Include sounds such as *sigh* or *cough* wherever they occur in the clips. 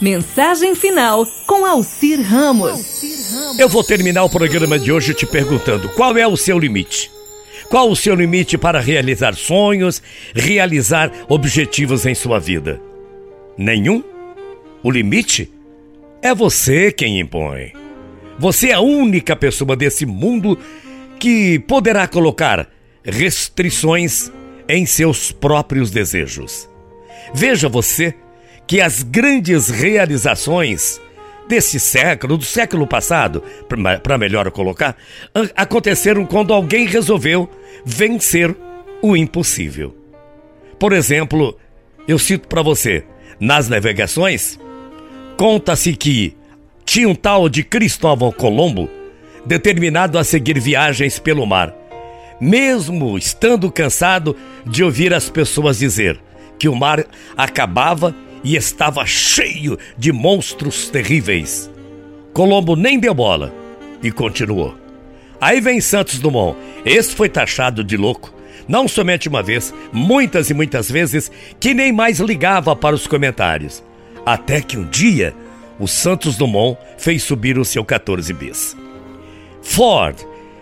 Mensagem final com Alcir Ramos. Eu vou terminar o programa de hoje te perguntando: qual é o seu limite? Qual o seu limite para realizar sonhos, realizar objetivos em sua vida? Nenhum? O limite é você quem impõe. Você é a única pessoa desse mundo que poderá colocar restrições em seus próprios desejos. Veja você que as grandes realizações desse século, do século passado, para melhor colocar, aconteceram quando alguém resolveu vencer o impossível. Por exemplo, eu cito para você, nas navegações, conta-se que tinha um tal de Cristóvão Colombo determinado a seguir viagens pelo mar, mesmo estando cansado de ouvir as pessoas dizer que o mar acabava e estava cheio de monstros terríveis. Colombo nem deu bola e continuou. Aí vem Santos Dumont. Esse foi taxado de louco. Não somente uma vez, muitas e muitas vezes, que nem mais ligava para os comentários. Até que um dia, o Santos Dumont fez subir o seu 14 bis. Ford.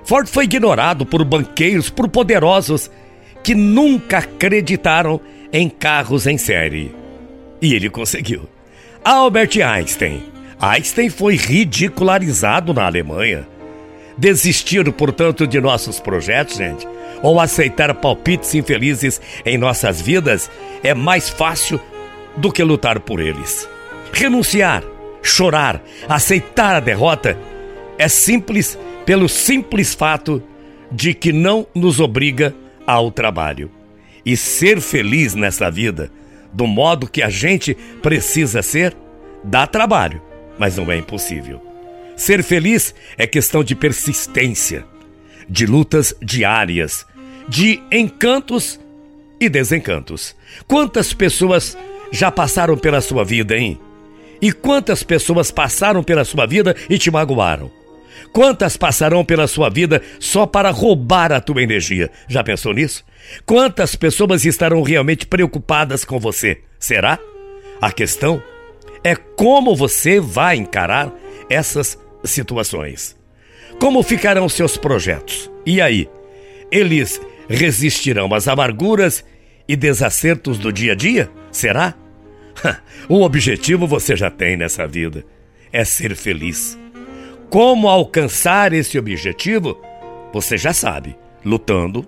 Ford foi ignorado por banqueiros, por poderosos que nunca acreditaram em carros em série. E ele conseguiu. Albert Einstein. Einstein foi ridicularizado na Alemanha. Desistir, portanto, de nossos projetos, gente, ou aceitar palpites infelizes em nossas vidas é mais fácil do que lutar por eles. Renunciar, chorar, aceitar a derrota é simples pelo simples fato de que não nos obriga ao trabalho. E ser feliz nessa vida do modo que a gente precisa ser, dá trabalho, mas não é impossível. Ser feliz é questão de persistência, de lutas diárias, de encantos e desencantos. Quantas pessoas já passaram pela sua vida, hein? E quantas pessoas passaram pela sua vida e te magoaram? Quantas passarão pela sua vida só para roubar a tua energia? Já pensou nisso? Quantas pessoas estarão realmente preocupadas com você? Será? A questão é como você vai encarar essas situações. Como ficarão seus projetos? E aí? Eles resistirão às amarguras e desacertos do dia a dia? Será? *laughs* O objetivo você já tem nessa vida: é ser feliz. Como alcançar esse objetivo? Você já sabe, lutando,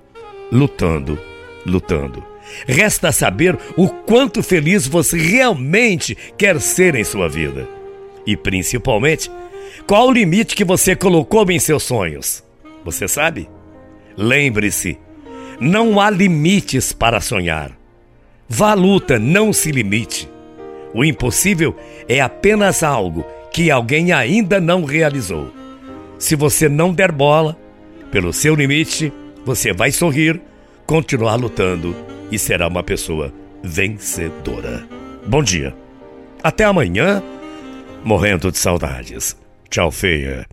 lutando, lutando. Resta saber o quanto feliz você realmente quer ser em sua vida. E principalmente, qual o limite que você colocou em seus sonhos? Você sabe? Lembre-se, não há limites para sonhar. Vá à luta, não se limite. O impossível é apenas algo que alguém ainda não realizou. Se você não der bola, pelo seu limite, você vai sorrir, continuar lutando e será uma pessoa vencedora. Bom dia. Até amanhã, morrendo de saudades. Tchau, feia.